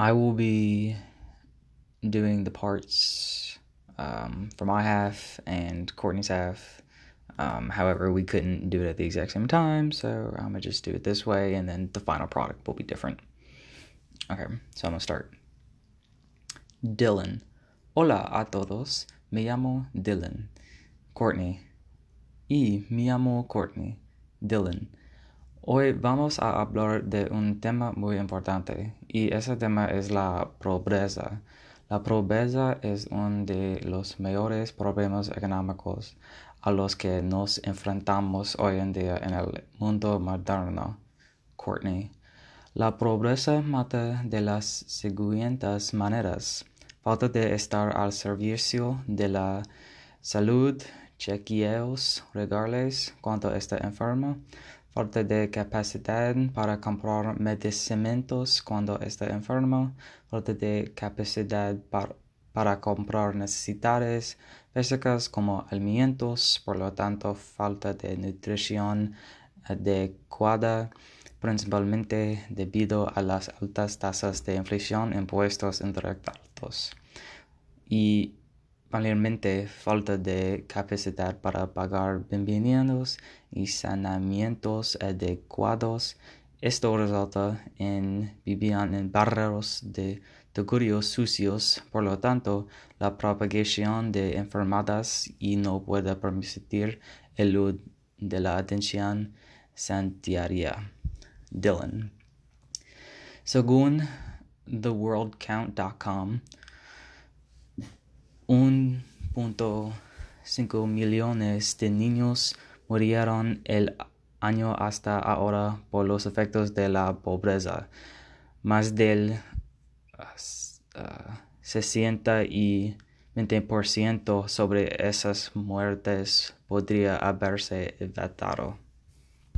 I will be doing the parts um, for my half and Courtney's half. Um, however, we couldn't do it at the exact same time, so I'm gonna just do it this way, and then the final product will be different. Okay, so I'm gonna start. Dylan. Hola a todos. Me llamo Dylan. Courtney. Y me llamo Courtney. Dylan. Hoy vamos a hablar de un tema muy importante y ese tema es la pobreza. La pobreza es uno de los mayores problemas económicos a los que nos enfrentamos hoy en día en el mundo moderno. Courtney. La pobreza mata de las siguientes maneras. Falta de estar al servicio de la salud, chequeos regales cuando está enferma, falta de capacidad para comprar medicamentos cuando está enfermo, falta de capacidad para, comprar necesidades básicas como alimentos, por lo tanto falta de nutrición adecuada, principalmente debido a las altas tasas de inflación impuestos indirectos. Y Finalmente, falta de capacidad para pagar bienvenidos y saneamientos adecuados. Esto resulta en vivían en barrios de tugurios sucios, por lo tanto, la propagación de enfermedades y no puede permitir el de la atención sanitaria. Dylan. Según theworldcount.com, 1.5 millones de niños murieron el año hasta ahora por los efectos de la pobreza. Más del 60 y 20% sobre esas muertes podría haberse evitado.